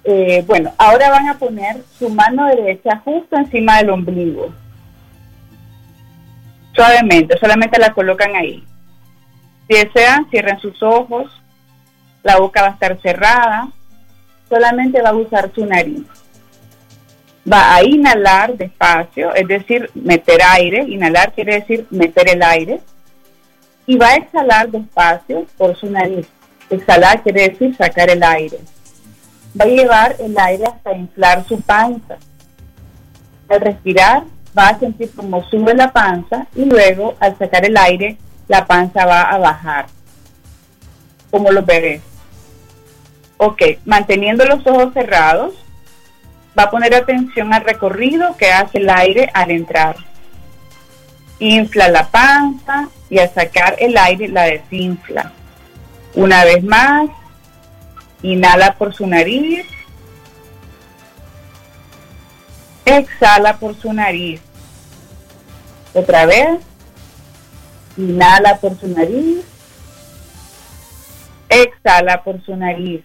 Eh, bueno, ahora van a poner su mano derecha justo encima del ombligo Suavemente, solamente la colocan ahí. Si desean, cierren sus ojos, la boca va a estar cerrada, solamente va a usar su nariz. Va a inhalar despacio, es decir, meter aire, inhalar quiere decir meter el aire, y va a exhalar despacio por su nariz. Exhalar quiere decir sacar el aire. Va a llevar el aire hasta inflar su panza. Al respirar, va a sentir como sube la panza y luego al sacar el aire la panza va a bajar, como los bebés. Ok, manteniendo los ojos cerrados, va a poner atención al recorrido que hace el aire al entrar. Infla la panza y al sacar el aire la desinfla. Una vez más, inhala por su nariz Exhala por su nariz. Otra vez. Inhala por su nariz. Exhala por su nariz.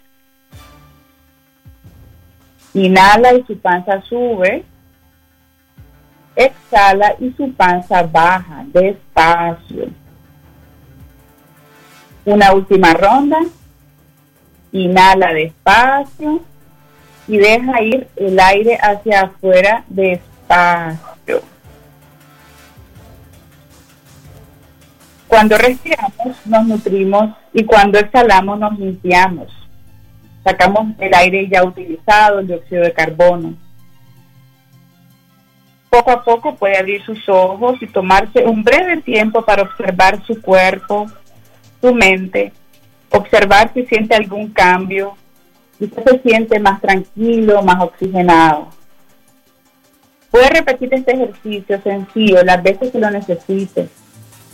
Inhala y su panza sube. Exhala y su panza baja despacio. Una última ronda. Inhala despacio y deja ir el aire hacia afuera despacio. Cuando respiramos nos nutrimos y cuando exhalamos nos limpiamos. Sacamos el aire ya utilizado, el dióxido de carbono. Poco a poco puede abrir sus ojos y tomarse un breve tiempo para observar su cuerpo, su mente, observar si siente algún cambio, usted se siente más tranquilo, más oxigenado. Puede repetir este ejercicio sencillo las veces que lo necesite.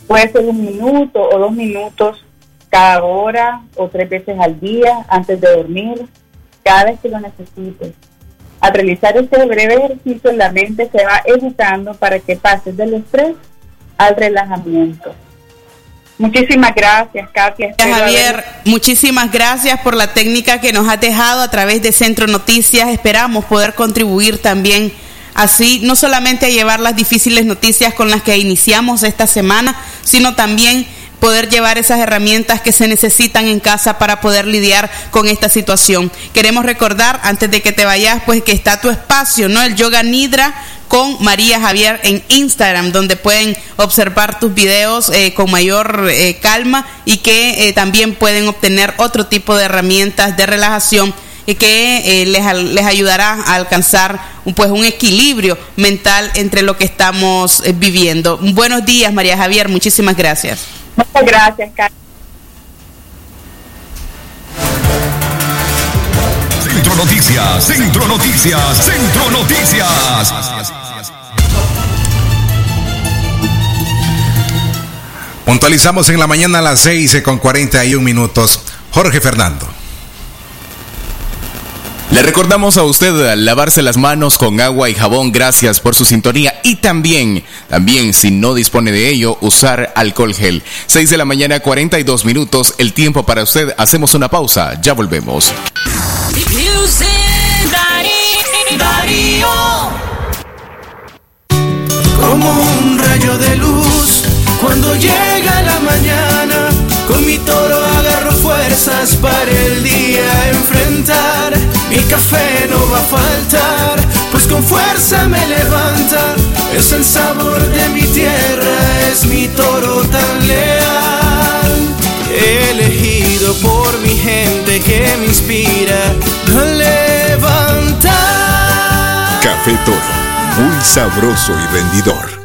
Puede ser un minuto o dos minutos cada hora o tres veces al día antes de dormir, cada vez que lo necesite. Al realizar este breve ejercicio, la mente se va educando para que pases del estrés al relajamiento. Muchísimas gracias, Katia. Javier, muchísimas gracias por la técnica que nos has dejado a través de Centro Noticias. Esperamos poder contribuir también así, no solamente a llevar las difíciles noticias con las que iniciamos esta semana, sino también poder llevar esas herramientas que se necesitan en casa para poder lidiar con esta situación. Queremos recordar, antes de que te vayas, pues que está tu espacio, ¿no? El Yoga Nidra con María Javier en Instagram, donde pueden observar tus videos eh, con mayor eh, calma y que eh, también pueden obtener otro tipo de herramientas de relajación y que les, les, ayudará a alcanzar pues un equilibrio mental entre lo que estamos viviendo. Buenos días, María Javier, muchísimas gracias. Muchas gracias, Carlos. Centro Noticias, Centro Noticias, Centro Noticias. Puntualizamos en la mañana a las 6 con 41 minutos. Jorge Fernando. Le recordamos a usted lavarse las manos con agua y jabón, gracias por su sintonía y también, también si no dispone de ello, usar alcohol gel. 6 de la mañana 42 minutos, el tiempo para usted, hacemos una pausa, ya volvemos. Como un rayo de luz cuando llega la mañana, con mi toro agarro fuerzas para el día enfrentar. Mi café no va a faltar, pues con fuerza me levanta. Es el sabor de mi tierra, es mi toro tan leal. Elegido por mi gente que me inspira a levantar. Café Toro, muy sabroso y rendidor.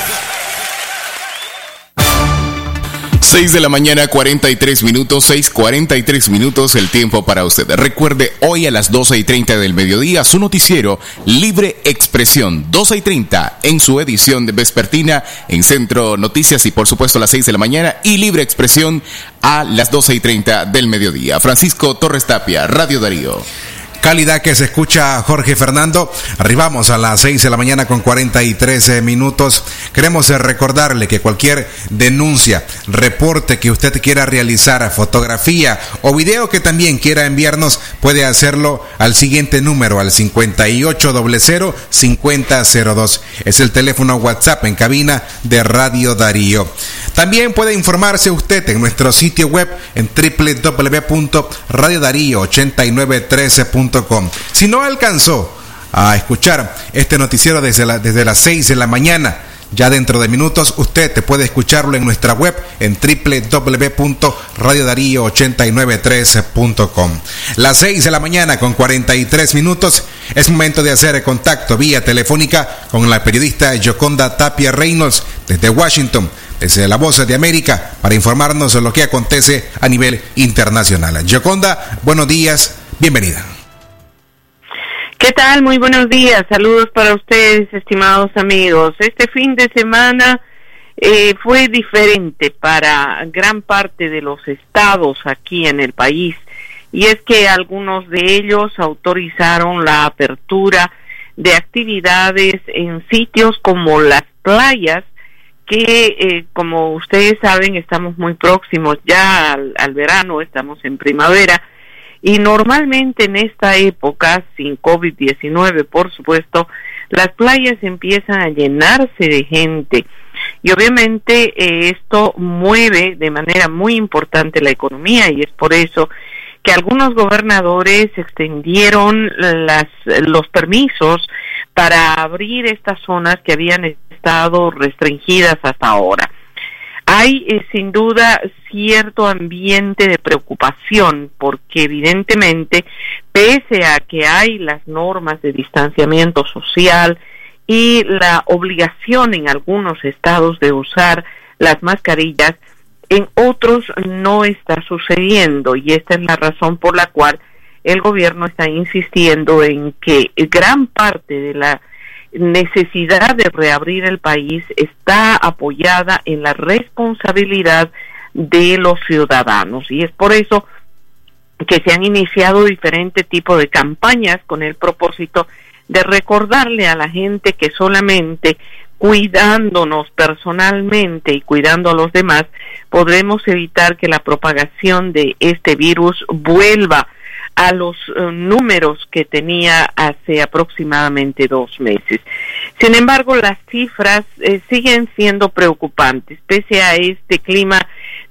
6 de la mañana, 43 minutos, 6:43 minutos el tiempo para usted. Recuerde, hoy a las 12 y 30 del mediodía, su noticiero Libre Expresión, 12 y 30 en su edición de vespertina en Centro Noticias y por supuesto a las 6 de la mañana y Libre Expresión a las 12 y 30 del mediodía. Francisco Torres Tapia, Radio Darío. Calidad que se escucha Jorge Fernando. Arribamos a las 6 de la mañana con 43 eh, minutos. Queremos eh, recordarle que cualquier denuncia, reporte que usted quiera realizar, fotografía o video que también quiera enviarnos, puede hacerlo al siguiente número, al 5800-5002. Es el teléfono WhatsApp en cabina de Radio Darío. También puede informarse usted en nuestro sitio web en www.radiodarío8913.com. Si no alcanzó a escuchar este noticiero desde, desde las 6 de la mañana, ya dentro de minutos usted te puede escucharlo en nuestra web en www.radiodarío8913.com. Las 6 de la mañana con 43 minutos es momento de hacer contacto vía telefónica con la periodista Yoconda Tapia Reynolds desde Washington, desde La Voz de América, para informarnos de lo que acontece a nivel internacional. Yoconda, buenos días, bienvenida. ¿Qué tal? Muy buenos días. Saludos para ustedes, estimados amigos. Este fin de semana eh, fue diferente para gran parte de los estados aquí en el país. Y es que algunos de ellos autorizaron la apertura de actividades en sitios como las playas, que eh, como ustedes saben estamos muy próximos ya al, al verano, estamos en primavera. Y normalmente en esta época, sin COVID-19, por supuesto, las playas empiezan a llenarse de gente. Y obviamente eh, esto mueve de manera muy importante la economía y es por eso que algunos gobernadores extendieron las, los permisos para abrir estas zonas que habían estado restringidas hasta ahora. Hay eh, sin duda cierto ambiente de preocupación porque evidentemente pese a que hay las normas de distanciamiento social y la obligación en algunos estados de usar las mascarillas, en otros no está sucediendo y esta es la razón por la cual el gobierno está insistiendo en que gran parte de la necesidad de reabrir el país está apoyada en la responsabilidad de los ciudadanos. Y es por eso que se han iniciado diferentes tipos de campañas con el propósito de recordarle a la gente que solamente cuidándonos personalmente y cuidando a los demás podremos evitar que la propagación de este virus vuelva a los eh, números que tenía hace aproximadamente dos meses. Sin embargo, las cifras eh, siguen siendo preocupantes. Pese a este clima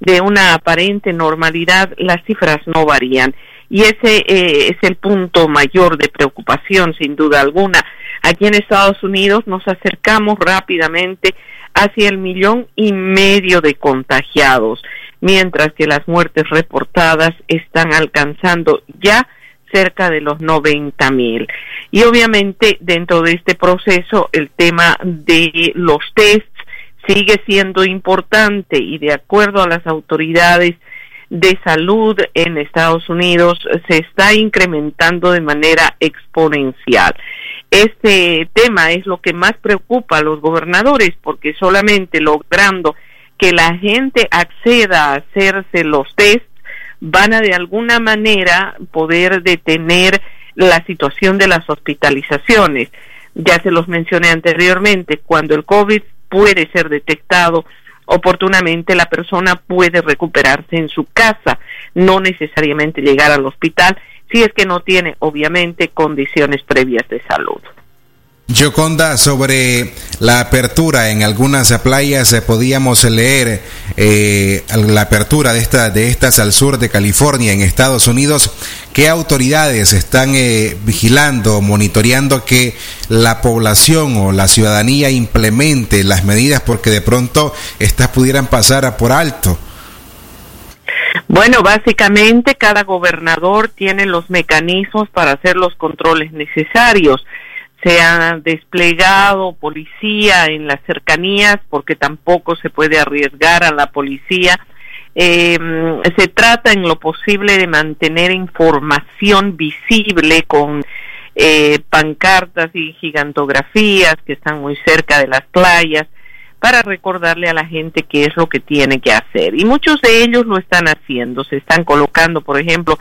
de una aparente normalidad, las cifras no varían. Y ese eh, es el punto mayor de preocupación, sin duda alguna. Aquí en Estados Unidos nos acercamos rápidamente hacia el millón y medio de contagiados, mientras que las muertes reportadas están alcanzando ya cerca de los 90 mil. Y obviamente dentro de este proceso el tema de los tests sigue siendo importante y de acuerdo a las autoridades de salud en Estados Unidos se está incrementando de manera exponencial. Este tema es lo que más preocupa a los gobernadores porque solamente logrando que la gente acceda a hacerse los test van a de alguna manera poder detener la situación de las hospitalizaciones. Ya se los mencioné anteriormente, cuando el COVID puede ser detectado oportunamente, la persona puede recuperarse en su casa, no necesariamente llegar al hospital, si es que no tiene, obviamente, condiciones previas de salud. Yoconda, sobre la apertura en algunas playas eh, podíamos leer eh, la apertura de, esta, de estas al sur de California, en Estados Unidos. ¿Qué autoridades están eh, vigilando, monitoreando que la población o la ciudadanía implemente las medidas porque de pronto estas pudieran pasar por alto? Bueno, básicamente cada gobernador tiene los mecanismos para hacer los controles necesarios se ha desplegado policía en las cercanías porque tampoco se puede arriesgar a la policía. Eh, se trata en lo posible de mantener información visible con eh, pancartas y gigantografías que están muy cerca de las playas para recordarle a la gente qué es lo que tiene que hacer. Y muchos de ellos lo están haciendo. Se están colocando, por ejemplo,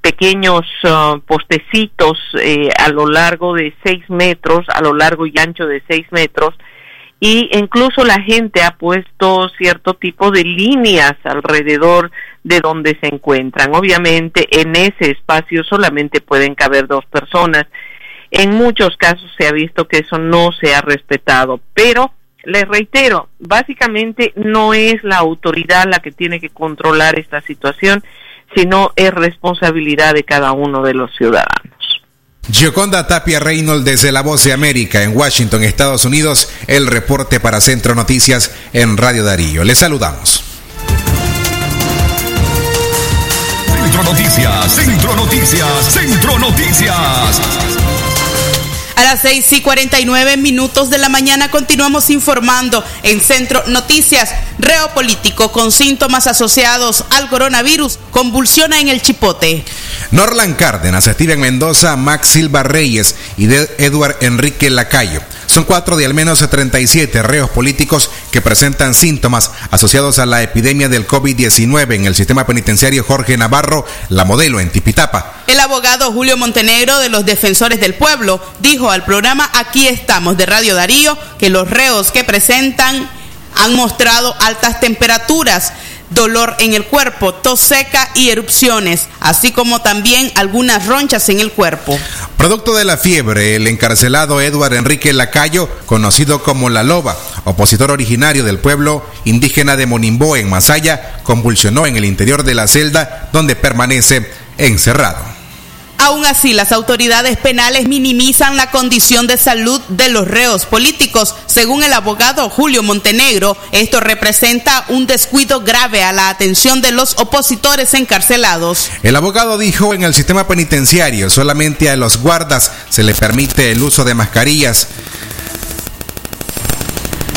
pequeños uh, postecitos eh, a lo largo de seis metros, a lo largo y ancho de seis metros, y incluso la gente ha puesto cierto tipo de líneas alrededor de donde se encuentran. Obviamente en ese espacio solamente pueden caber dos personas. En muchos casos se ha visto que eso no se ha respetado, pero les reitero, básicamente no es la autoridad la que tiene que controlar esta situación, sino es responsabilidad de cada uno de los ciudadanos. Gioconda Tapia Reynolds desde La Voz de América en Washington, Estados Unidos, el reporte para Centro Noticias en Radio Darío. Les saludamos. Centro Noticias, Centro Noticias, Centro Noticias. A las 6 y 49 minutos de la mañana continuamos informando en Centro Noticias. Reo político con síntomas asociados al coronavirus convulsiona en el chipote. Norland Cárdenas, Steven Mendoza, Max Silva Reyes y Eduard Enrique Lacayo son cuatro de al menos 37 reos políticos que presentan síntomas asociados a la epidemia del COVID-19 en el sistema penitenciario Jorge Navarro, la modelo en Tipitapa. El abogado Julio Montenegro de los Defensores del Pueblo dijo al programa Aquí estamos de Radio Darío que los reos que presentan han mostrado altas temperaturas dolor en el cuerpo, tos seca y erupciones, así como también algunas ronchas en el cuerpo. Producto de la fiebre, el encarcelado Eduardo Enrique Lacayo, conocido como La Loba, opositor originario del pueblo indígena de Monimbo en Masaya, convulsionó en el interior de la celda donde permanece encerrado. Aún así, las autoridades penales minimizan la condición de salud de los reos políticos. Según el abogado Julio Montenegro, esto representa un descuido grave a la atención de los opositores encarcelados. El abogado dijo en el sistema penitenciario solamente a los guardas se les permite el uso de mascarillas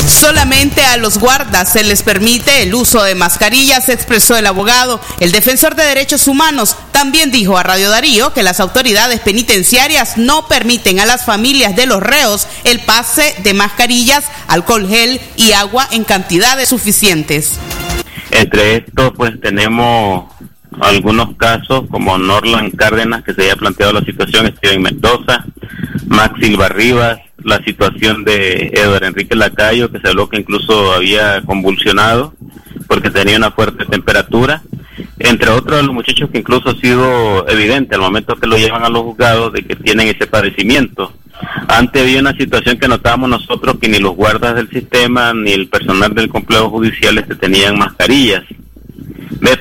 Solamente a los guardas se les permite el uso de mascarillas, expresó el abogado. El defensor de derechos humanos también dijo a Radio Darío que las autoridades penitenciarias no permiten a las familias de los reos el pase de mascarillas, alcohol gel y agua en cantidades suficientes. Entre estos, pues tenemos algunos casos como Norland Cárdenas, que se haya planteado la situación, Steven Mendoza, Max Silva Rivas, la situación de Eduardo Enrique Lacayo, que se habló que incluso había convulsionado porque tenía una fuerte temperatura, entre otros los muchachos que incluso ha sido evidente al momento que lo llevan a los juzgados de que tienen ese padecimiento. Antes había una situación que notábamos nosotros que ni los guardas del sistema ni el personal del complejo judicial este, tenían mascarillas.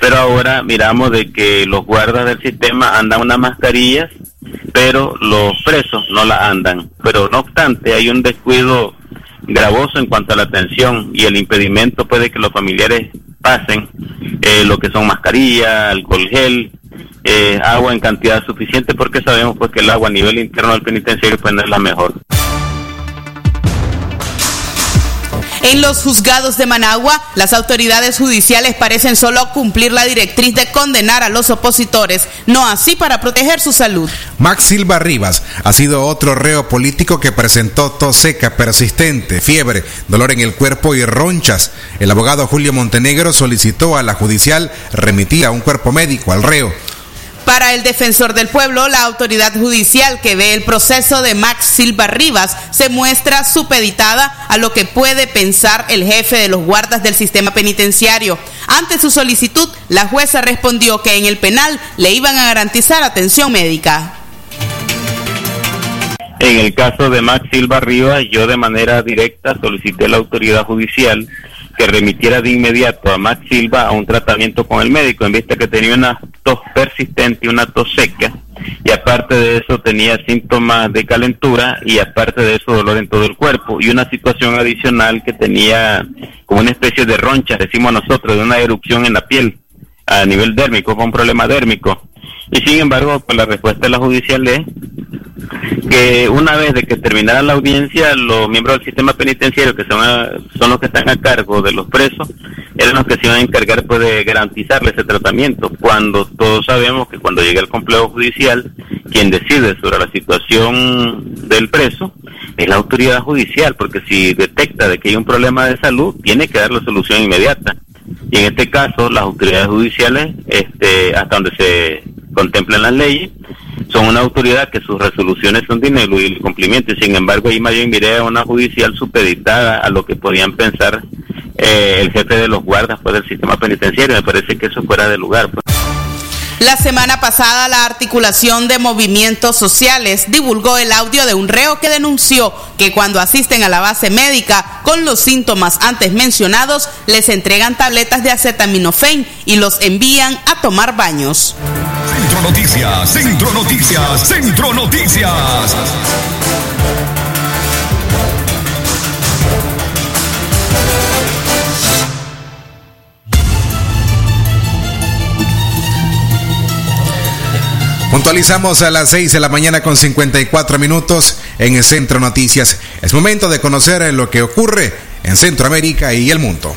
Pero ahora miramos de que los guardas del sistema andan unas mascarillas pero los presos no la andan. Pero no obstante, hay un descuido gravoso en cuanto a la atención y el impedimento puede que los familiares pasen eh, lo que son mascarillas, alcohol gel, eh, agua en cantidad suficiente porque sabemos pues que el agua a nivel interno del penitenciario pues no es la mejor. En los juzgados de Managua, las autoridades judiciales parecen solo cumplir la directriz de condenar a los opositores, no así para proteger su salud. Max Silva Rivas ha sido otro reo político que presentó tos seca persistente, fiebre, dolor en el cuerpo y ronchas. El abogado Julio Montenegro solicitó a la judicial remitir a un cuerpo médico al reo. Para el defensor del pueblo, la autoridad judicial que ve el proceso de Max Silva Rivas se muestra supeditada a lo que puede pensar el jefe de los guardas del sistema penitenciario. Ante su solicitud, la jueza respondió que en el penal le iban a garantizar atención médica. En el caso de Max Silva Rivas, yo de manera directa solicité a la autoridad judicial que remitiera de inmediato a Max Silva a un tratamiento con el médico, en vista que tenía una tos persistente y una tos seca, y aparte de eso tenía síntomas de calentura y aparte de eso dolor en todo el cuerpo, y una situación adicional que tenía como una especie de roncha, decimos nosotros, de una erupción en la piel a nivel dérmico, con un problema dérmico. Y sin embargo, pues la respuesta de la judicial es que una vez de que terminara la audiencia, los miembros del sistema penitenciario, que son, son los que están a cargo de los presos, eran los que se iban a encargar pues, de garantizarle ese tratamiento, cuando todos sabemos que cuando llega el complejo judicial, quien decide sobre la situación del preso es la autoridad judicial, porque si detecta de que hay un problema de salud, tiene que dar la solución inmediata. Y en este caso, las autoridades judiciales, este, hasta donde se contemplan las leyes, son una autoridad que sus resoluciones son de ineludible cumplimiento. Sin embargo, ahí bien miré a una judicial supeditada a lo que podían pensar eh, el jefe de los guardas pues, del sistema penitenciario. Me parece que eso fuera de lugar. Pues. La semana pasada, la articulación de movimientos sociales divulgó el audio de un reo que denunció que cuando asisten a la base médica con los síntomas antes mencionados, les entregan tabletas de acetaminofén y los envían a tomar baños. Centro Noticias, Centro Noticias, Centro Noticias. Puntualizamos a las 6 de la mañana con 54 minutos en el Centro Noticias. Es momento de conocer lo que ocurre en Centroamérica y el mundo.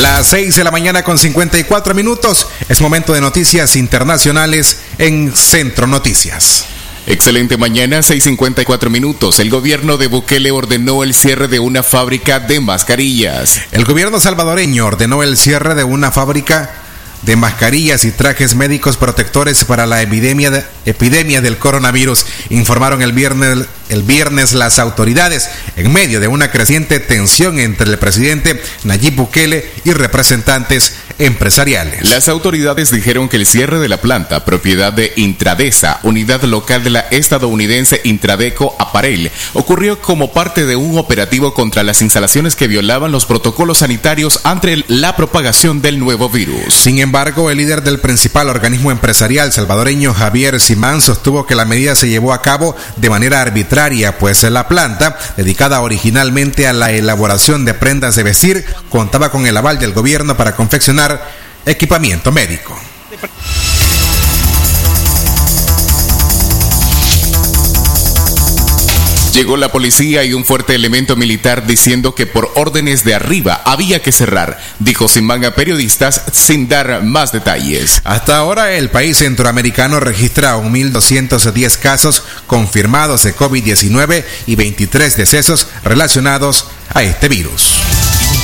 Las 6 de la mañana con 54 minutos. Es momento de noticias internacionales en Centro Noticias. Excelente mañana, 6.54 minutos. El gobierno de Bukele ordenó el cierre de una fábrica de mascarillas. El gobierno salvadoreño ordenó el cierre de una fábrica de mascarillas y trajes médicos protectores para la epidemia, de, epidemia del coronavirus, informaron el viernes, el viernes las autoridades en medio de una creciente tensión entre el presidente Nayib Bukele y representantes empresariales. Las autoridades dijeron que el cierre de la planta, propiedad de Intradesa, unidad local de la estadounidense Intradeco Aparel, ocurrió como parte de un operativo contra las instalaciones que violaban los protocolos sanitarios ante la propagación del nuevo virus. Sin embargo, el líder del principal organismo empresarial salvadoreño, Javier Simán, sostuvo que la medida se llevó a cabo de manera arbitraria, pues la planta, dedicada originalmente a la elaboración de prendas de vestir, contaba con el aval del gobierno para confeccionar equipamiento médico. Llegó la policía y un fuerte elemento militar diciendo que por órdenes de arriba había que cerrar, dijo Simán a periodistas sin dar más detalles. Hasta ahora el país centroamericano registra 1.210 casos confirmados de COVID-19 y 23 decesos relacionados a este virus.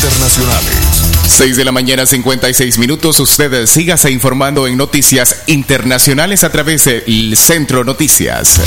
Internacionales. 6 de la mañana 56 minutos. Usted sígase informando en noticias internacionales a través del Centro Noticias.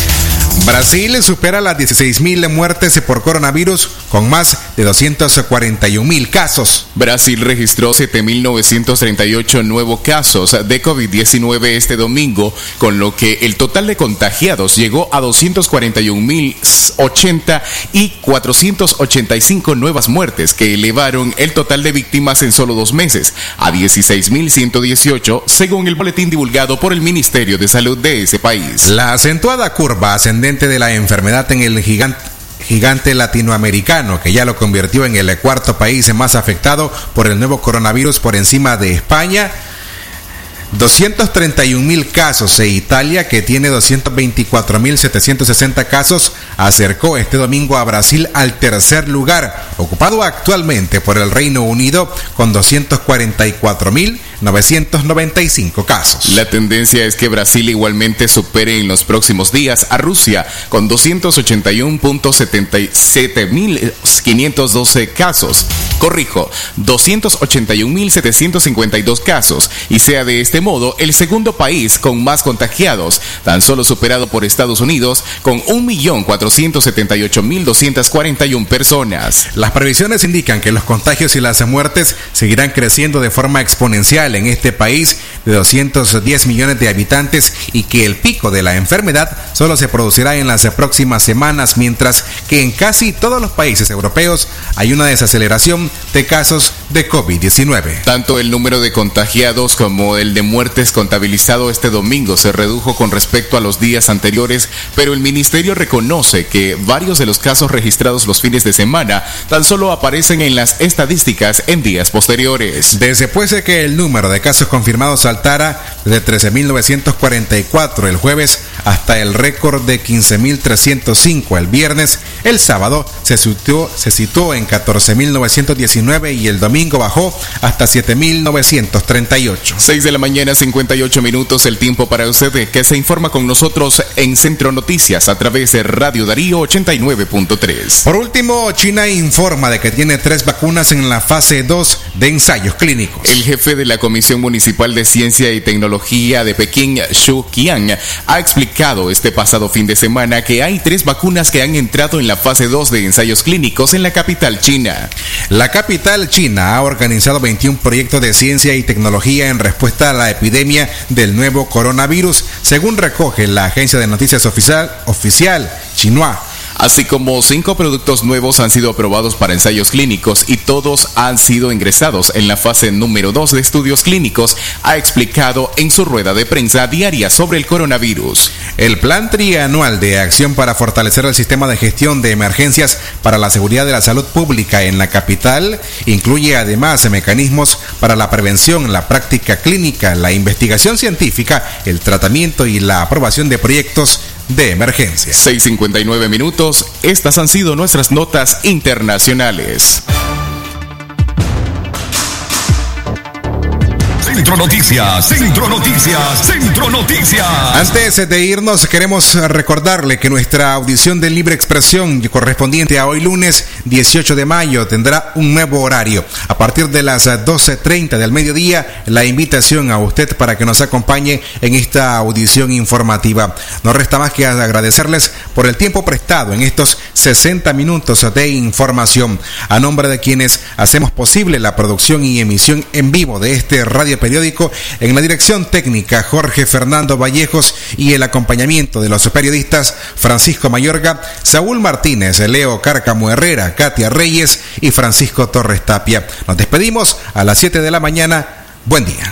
Brasil supera las 16.000 muertes por coronavirus con más de 241.000 casos. Brasil registró 7.938 nuevos casos de COVID-19 este domingo, con lo que el total de contagiados llegó a 241.080 y 485 nuevas muertes, que elevaron el total de víctimas en solo dos meses a 16.118, según el boletín divulgado por el Ministerio de Salud de ese país. La acentuada curva ascendente de la enfermedad en el gigante gigante latinoamericano que ya lo convirtió en el cuarto país más afectado por el nuevo coronavirus por encima de España. 231 mil casos e Italia, que tiene 224 mil 760 casos, acercó este domingo a Brasil al tercer lugar, ocupado actualmente por el Reino Unido con 244 mil 995 casos. La tendencia es que Brasil igualmente supere en los próximos días a Rusia con 281.77.512 casos. Corrijo, 281.752 casos y sea de este modo el segundo país con más contagiados, tan solo superado por Estados Unidos con 1.478.241 personas. Las previsiones indican que los contagios y las muertes seguirán creciendo de forma exponencial en este país de 210 millones de habitantes y que el pico de la enfermedad solo se producirá en las próximas semanas, mientras que en casi todos los países europeos hay una desaceleración de casos de COVID-19. Tanto el número de contagiados como el de muertes contabilizado este domingo se redujo con respecto a los días anteriores, pero el ministerio reconoce que varios de los casos registrados los fines de semana tan solo aparecen en las estadísticas en días posteriores. Después de que el número de casos confirmados saltara de 13.944 el jueves hasta el récord de 15.305 el viernes, el sábado se situó, se situó en 14.919 y el domingo bajó hasta 7.938. 6 de la mañana, 58 minutos, el tiempo para usted que se informa con nosotros en Centro Noticias a través de Radio Darío 89.3. Por último, China informa de que tiene tres vacunas en la fase 2 de ensayos clínicos. El jefe de la Comisión Municipal de Ciencia y Tecnología de Pekín, Xu Qian, ha explicado este pasado fin de semana que hay tres vacunas que han entrado en la fase 2 de ensayos clínicos en la capital china. La capital china ha organizado 21 proyectos de ciencia y tecnología en respuesta a la epidemia del nuevo coronavirus, según recoge la agencia de noticias oficial, oficial Xinhua así como cinco productos nuevos han sido aprobados para ensayos clínicos y todos han sido ingresados en la fase número 2 de estudios clínicos, ha explicado en su rueda de prensa diaria sobre el coronavirus. El plan trianual de acción para fortalecer el sistema de gestión de emergencias para la seguridad de la salud pública en la capital incluye además mecanismos para la prevención, la práctica clínica, la investigación científica, el tratamiento y la aprobación de proyectos de emergencia. 6.59 minutos, estas han sido nuestras notas internacionales. Centro Noticias, Centro Noticias, Centro Noticias. Antes de irnos, queremos recordarle que nuestra audición de libre expresión correspondiente a hoy lunes 18 de mayo tendrá un nuevo horario. A partir de las 12.30 del mediodía, la invitación a usted para que nos acompañe en esta audición informativa. No resta más que agradecerles por el tiempo prestado en estos 60 minutos de información. A nombre de quienes hacemos posible la producción y emisión en vivo de este radio periódico, en la dirección técnica Jorge Fernando Vallejos y el acompañamiento de los periodistas Francisco Mayorga, Saúl Martínez, Leo Cárcamo Herrera, Katia Reyes y Francisco Torres Tapia. Nos despedimos a las 7 de la mañana. Buen día.